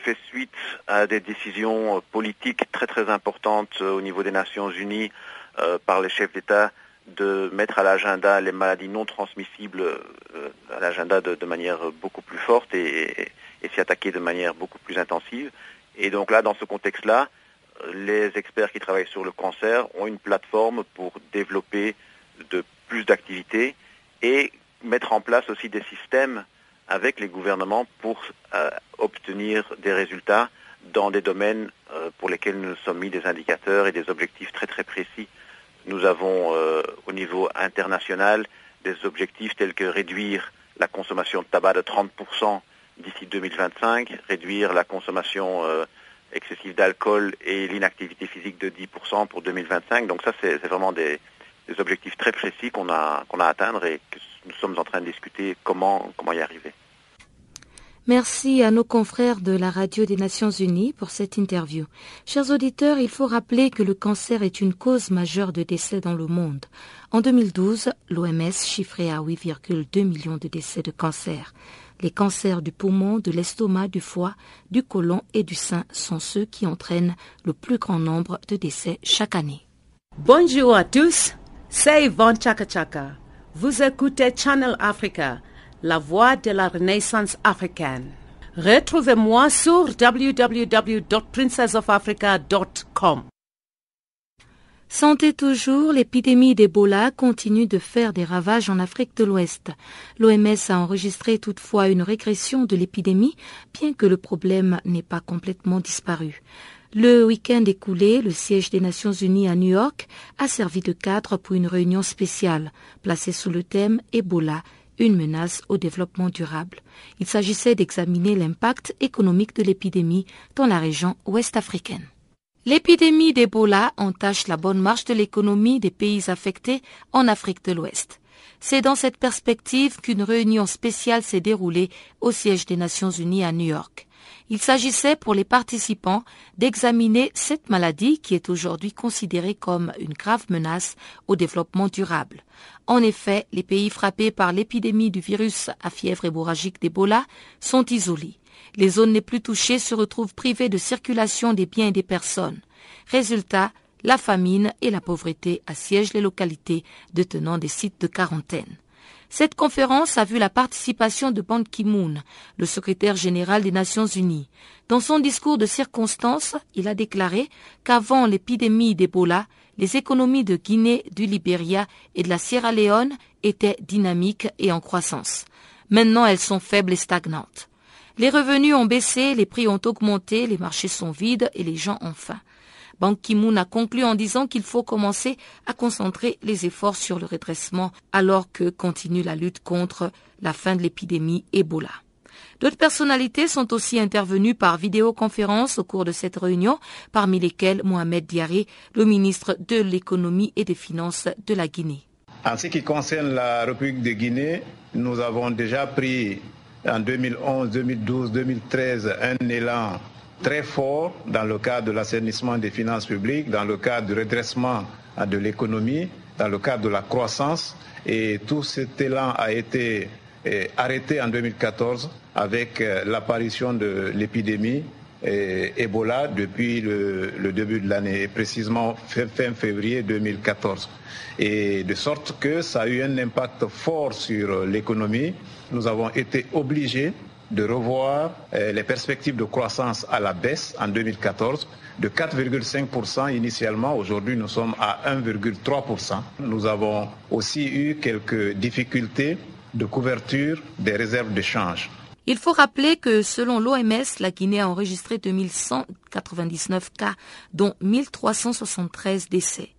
fait suite à des décisions euh, politiques très très importantes euh, au niveau des Nations Unies par les chefs d'État de mettre à l'agenda les maladies non transmissibles à l'agenda de, manière beaucoup plus forte et, s'y attaquer de manière beaucoup plus intensive. Et donc là, dans ce contexte-là, les experts qui travaillent sur le cancer ont une plateforme pour développer de plus d'activités et mettre en place aussi des systèmes avec les gouvernements pour euh, obtenir des résultats dans des domaines euh, pour lesquels nous nous sommes mis des indicateurs et des objectifs très très précis. Nous avons euh, au niveau international des objectifs tels que réduire la consommation de tabac de 30% d'ici 2025, réduire la consommation excessive d'alcool et l'inactivité physique de 10% pour 2025. Donc ça, c'est vraiment des, objectifs très précis qu'on a, à atteindre et que nous sommes en train de discuter comment y arriver. Merci à nos confrères de la Radio des Nations Unies pour cette interview. Chers auditeurs, il faut rappeler que le cancer est une cause majeure de décès dans le monde. En 2012, l'OMS chiffrait à 8,2 millions de décès de cancer. Les cancers du poumon, de l'estomac, du foie, du côlon et du sein sont ceux qui entraînent le plus grand nombre de décès chaque année. Bonjour à tous, c'est Yvonne Chaka Chaka. Vous écoutez Channel Africa la voix de la Renaissance africaine. Retrouvez-moi sur www.princessofafrica.com. Santé toujours, l'épidémie d'Ebola continue de faire des ravages en Afrique de l'Ouest. L'OMS a enregistré toutefois une régression de l'épidémie, bien que le problème n'ait pas complètement disparu. Le week-end écoulé, le siège des Nations Unies à New York a servi de cadre pour une réunion spéciale placée sous le thème Ebola une menace au développement durable. Il s'agissait d'examiner l'impact économique de l'épidémie dans la région ouest africaine. L'épidémie d'Ebola entache la bonne marche de l'économie des pays affectés en Afrique de l'Ouest. C'est dans cette perspective qu'une réunion spéciale s'est déroulée au siège des Nations Unies à New York. Il s'agissait pour les participants d'examiner cette maladie qui est aujourd'hui considérée comme une grave menace au développement durable. En effet, les pays frappés par l'épidémie du virus à fièvre hémorragique d'Ebola sont isolés. Les zones les plus touchées se retrouvent privées de circulation des biens et des personnes. Résultat, la famine et la pauvreté assiègent les localités détenant des sites de quarantaine. Cette conférence a vu la participation de Ban Ki-moon, le secrétaire général des Nations Unies. Dans son discours de circonstance, il a déclaré qu'avant l'épidémie d'Ebola, les économies de Guinée, du Libéria et de la Sierra Leone étaient dynamiques et en croissance. Maintenant, elles sont faibles et stagnantes. Les revenus ont baissé, les prix ont augmenté, les marchés sont vides et les gens ont faim. Ban Ki-moon a conclu en disant qu'il faut commencer à concentrer les efforts sur le redressement alors que continue la lutte contre la fin de l'épidémie Ebola. D'autres personnalités sont aussi intervenues par vidéoconférence au cours de cette réunion, parmi lesquelles Mohamed Diaré, le ministre de l'économie et des finances de la Guinée. En ce qui concerne la République de Guinée, nous avons déjà pris en 2011, 2012, 2013 un élan très fort dans le cadre de l'assainissement des finances publiques, dans le cadre du redressement de l'économie, dans le cadre de la croissance. Et tout cet élan a été arrêté en 2014 avec euh, l'apparition de l'épidémie eh, Ebola depuis le, début de l'année, précisément fin, février 2014. Et de sorte que ça a eu un impact fort sur l'économie. Nous avons été obligés de revoir euh, les perspectives de croissance à la baisse en 2014 de 4,5% initialement. Aujourd'hui, nous sommes à 1,3%. Nous avons aussi eu quelques difficultés de couverture des réserves. Il faut rappeler que selon l'OMS, la Guinée a enregistré 2199 cas, dont 1373 décès.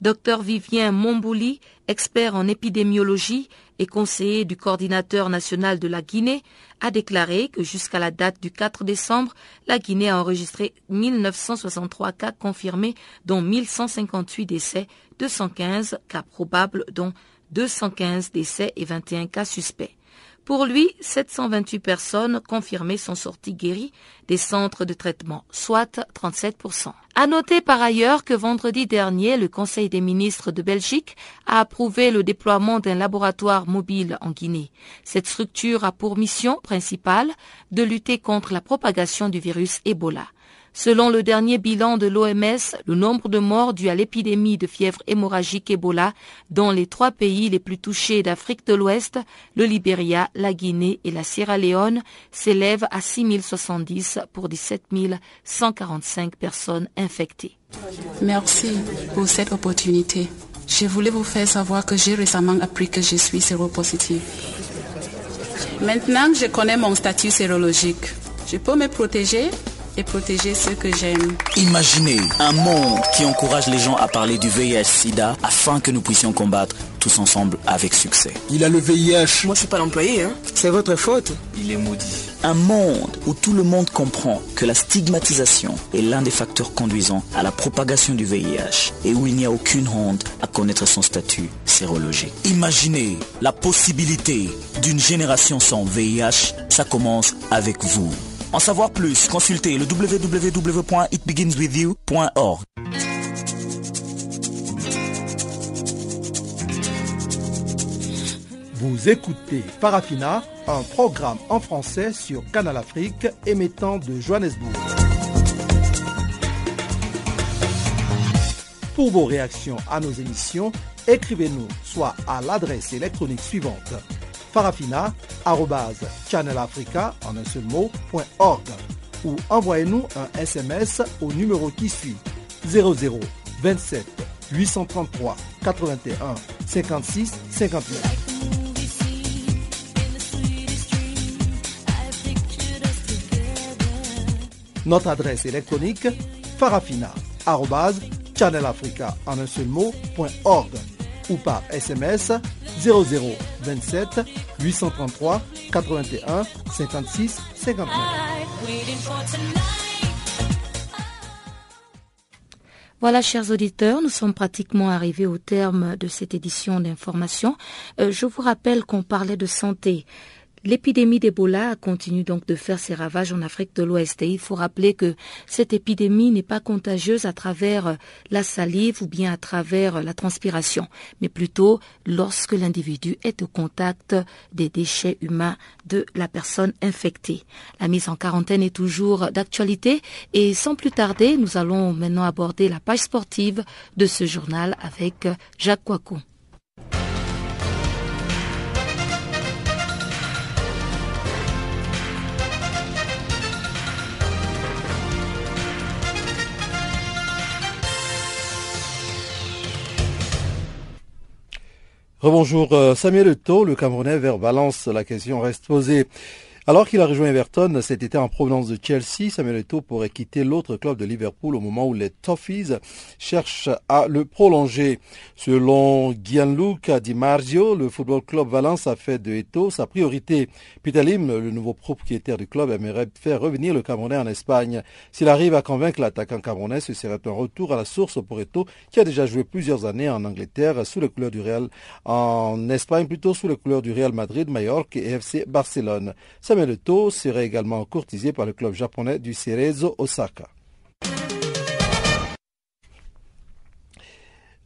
Dr Vivien Mombouli, expert en épidémiologie et conseiller du coordinateur national de la Guinée, a déclaré que jusqu'à la date du 4 décembre, la Guinée a enregistré 1963 cas confirmés, dont 1158 décès, 215 cas probables, dont 215 décès et 21 cas suspects. Pour lui, 728 personnes confirmées sont sorties guéries des centres de traitement, soit 37%. À noter par ailleurs que vendredi dernier, le Conseil des ministres de Belgique a approuvé le déploiement d'un laboratoire mobile en Guinée. Cette structure a pour mission principale de lutter contre la propagation du virus Ebola. Selon le dernier bilan de l'OMS, le nombre de morts dû à l'épidémie de fièvre hémorragique Ebola dans les trois pays les plus touchés d'Afrique de l'Ouest, le Libéria, la Guinée et la Sierra Leone, s'élève à 6070 pour 17 145 personnes infectées. Merci pour cette opportunité. Je voulais vous faire savoir que j'ai récemment appris que je suis séropositive. Maintenant que je connais mon statut sérologique, je peux me protéger? Et protéger ceux que j'aime. Imaginez un monde qui encourage les gens à parler du VIH-Sida afin que nous puissions combattre tous ensemble avec succès. Il a le VIH. Moi, je suis pas l'employé, hein. C'est votre faute. Il est maudit. Un monde où tout le monde comprend que la stigmatisation est l'un des facteurs conduisant à la propagation du VIH et où il n'y a aucune honte à connaître son statut sérologique. Imaginez la possibilité d'une génération sans VIH. Ça commence avec vous. En savoir plus, consultez le www.itbeginswithyou.org. Vous écoutez Farafina, un programme en français sur Canal Afrique émettant de Johannesburg. Pour vos réactions à nos émissions, écrivez-nous soit à l'adresse électronique suivante mot, ou envoyez-nous un SMS au numéro qui suit. 00 27 833 81 56 59. Notre adresse électronique farafina.channelafrica en un seul mot.org ou par SMS 0027 833 81 56 59. Voilà, chers auditeurs, nous sommes pratiquement arrivés au terme de cette édition d'information. Euh, je vous rappelle qu'on parlait de santé. L'épidémie d'Ebola continue donc de faire ses ravages en Afrique de l'Ouest et il faut rappeler que cette épidémie n'est pas contagieuse à travers la salive ou bien à travers la transpiration, mais plutôt lorsque l'individu est au contact des déchets humains de la personne infectée. La mise en quarantaine est toujours d'actualité et sans plus tarder, nous allons maintenant aborder la page sportive de ce journal avec Jacques Coicou. Rebonjour euh, Samuel Eto'o, le Camerounais vers Valence. La question reste posée. Alors qu'il a rejoint Everton cet été en provenance de Chelsea, Samuel Eto'o pourrait quitter l'autre club de Liverpool au moment où les Toffees cherchent à le prolonger. Selon Gianluca Di Marzio, le Football Club Valence a fait de Eto'o sa priorité. Peter Lim, le nouveau propriétaire du club, aimerait faire revenir le Camerounais en Espagne. S'il arrive à convaincre l'attaquant camerounais, ce serait un retour à la source pour Eto'o, qui a déjà joué plusieurs années en Angleterre sous les couleurs du Real, en Espagne plutôt sous les couleurs du Real Madrid, Mallorca et FC Barcelone. Eto'o serait également courtisé par le club japonais du Cerezo Osaka.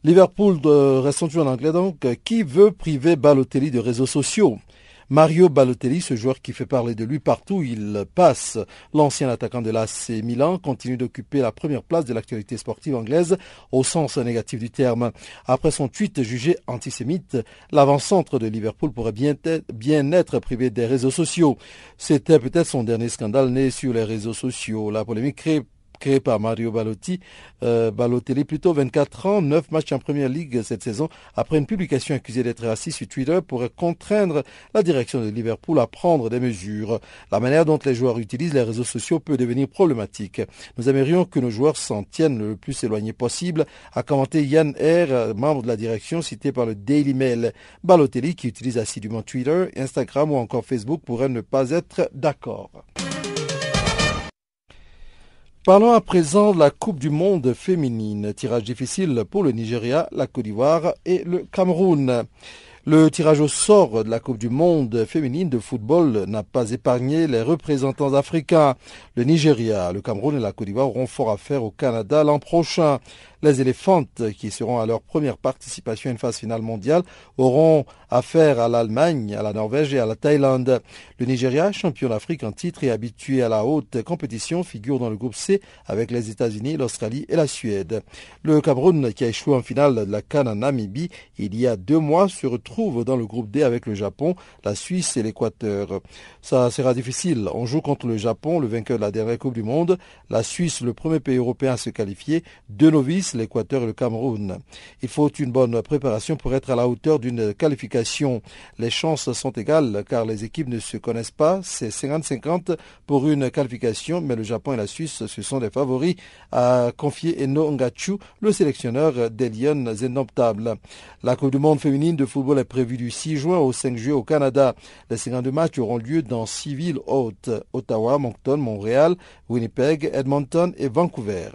Liverpool, de, restons toujours en anglais donc, qui veut priver Balotelli de réseaux sociaux? Mario Balotelli, ce joueur qui fait parler de lui partout il passe, l'ancien attaquant de l'AC Milan, continue d'occuper la première place de l'actualité sportive anglaise au sens négatif du terme. Après son tweet jugé antisémite, l'avant-centre de Liverpool pourrait bien être, bien être privé des réseaux sociaux. C'était peut-être son dernier scandale né sur les réseaux sociaux. La polémique crée créé par Mario Balotti, euh, Balotelli, plutôt 24 ans, 9 matchs en première ligue cette saison, après une publication accusée d'être raciste sur Twitter, pourrait contraindre la direction de Liverpool à prendre des mesures. La manière dont les joueurs utilisent les réseaux sociaux peut devenir problématique. Nous aimerions que nos joueurs s'en tiennent le plus éloigné possible, a commenté Yann R, membre de la direction cité par le Daily Mail. Balotelli, qui utilise assidûment Twitter, Instagram ou encore Facebook, pourrait ne pas être d'accord. Parlons à présent de la Coupe du Monde féminine. Tirage difficile pour le Nigeria, la Côte d'Ivoire et le Cameroun. Le tirage au sort de la Coupe du Monde féminine de football n'a pas épargné les représentants africains. Le Nigeria, le Cameroun et la Côte d'Ivoire auront fort à faire au Canada l'an prochain. Les éléphantes, qui seront à leur première participation à une phase finale mondiale, auront affaire à l'Allemagne, à la Norvège et à la Thaïlande. Le Nigeria, champion d'Afrique en titre et habitué à la haute compétition, figure dans le groupe C avec les États-Unis, l'Australie et la Suède. Le Cameroun, qui a échoué en finale de la Cannes en Namibie il y a deux mois, se retrouve dans le groupe D avec le Japon, la Suisse et l'Équateur. Ça sera difficile. On joue contre le Japon, le vainqueur de la dernière Coupe du Monde, la Suisse, le premier pays européen à se qualifier, deux novices l'Équateur et le Cameroun. Il faut une bonne préparation pour être à la hauteur d'une qualification. Les chances sont égales car les équipes ne se connaissent pas. C'est 50-50 pour une qualification, mais le Japon et la Suisse, ce sont des favoris, a confié Eno Ngachu, le sélectionneur des Lions indomptables. La Coupe du monde féminine de football est prévue du 6 juin au 5 juillet au Canada. Les 52 matchs auront lieu dans six villes hautes, Ottawa, Moncton, Montréal, Winnipeg, Edmonton et Vancouver.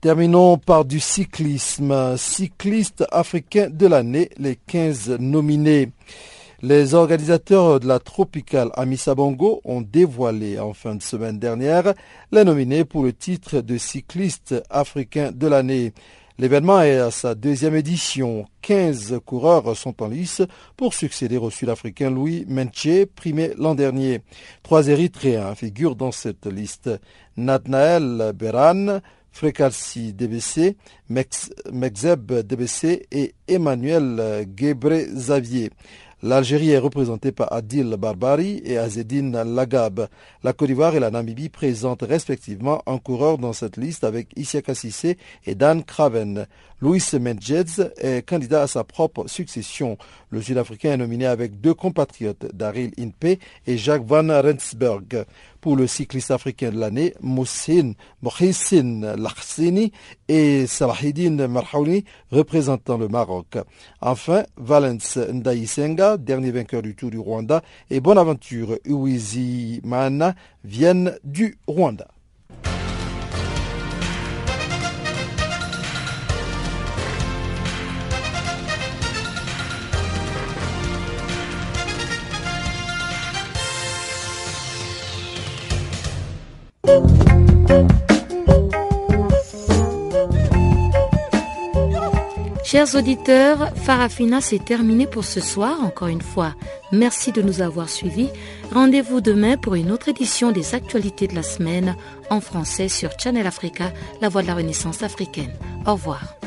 Terminons par du cyclisme. Cycliste africain de l'année, les 15 nominés. Les organisateurs de la tropicale Amissa Bongo ont dévoilé en fin de semaine dernière les nominés pour le titre de cycliste africain de l'année. L'événement est à sa deuxième édition. 15 coureurs sont en lice pour succéder au Sud-Africain Louis Menche, primé l'an dernier. Trois Érythréens figurent dans cette liste. Nathnael Beran, Frekalsi DBC, Mexeb DBC et Emmanuel Gebre Xavier. L'Algérie est représentée par Adil Barbari et Azedine Lagab. La Côte d'Ivoire et la Namibie présentent respectivement un coureur dans cette liste avec Isia Kassissé et Dan Craven. Louis Menjedz est candidat à sa propre succession. Le Sud-Africain est nominé avec deux compatriotes, Daryl Inpe et Jacques Van Rensburg pour le cycliste africain de l'année, Moussin Mohsin Lakhsini et Salahidine Marhouni, représentant le Maroc. Enfin, Valence Ndaïsenga, dernier vainqueur du Tour du Rwanda, et Bonaventure Uwizi Mana viennent du Rwanda. Chers auditeurs, Farafina c'est terminé pour ce soir encore une fois. Merci de nous avoir suivis. Rendez-vous demain pour une autre édition des actualités de la semaine en français sur Channel Africa, la voix de la Renaissance africaine. Au revoir.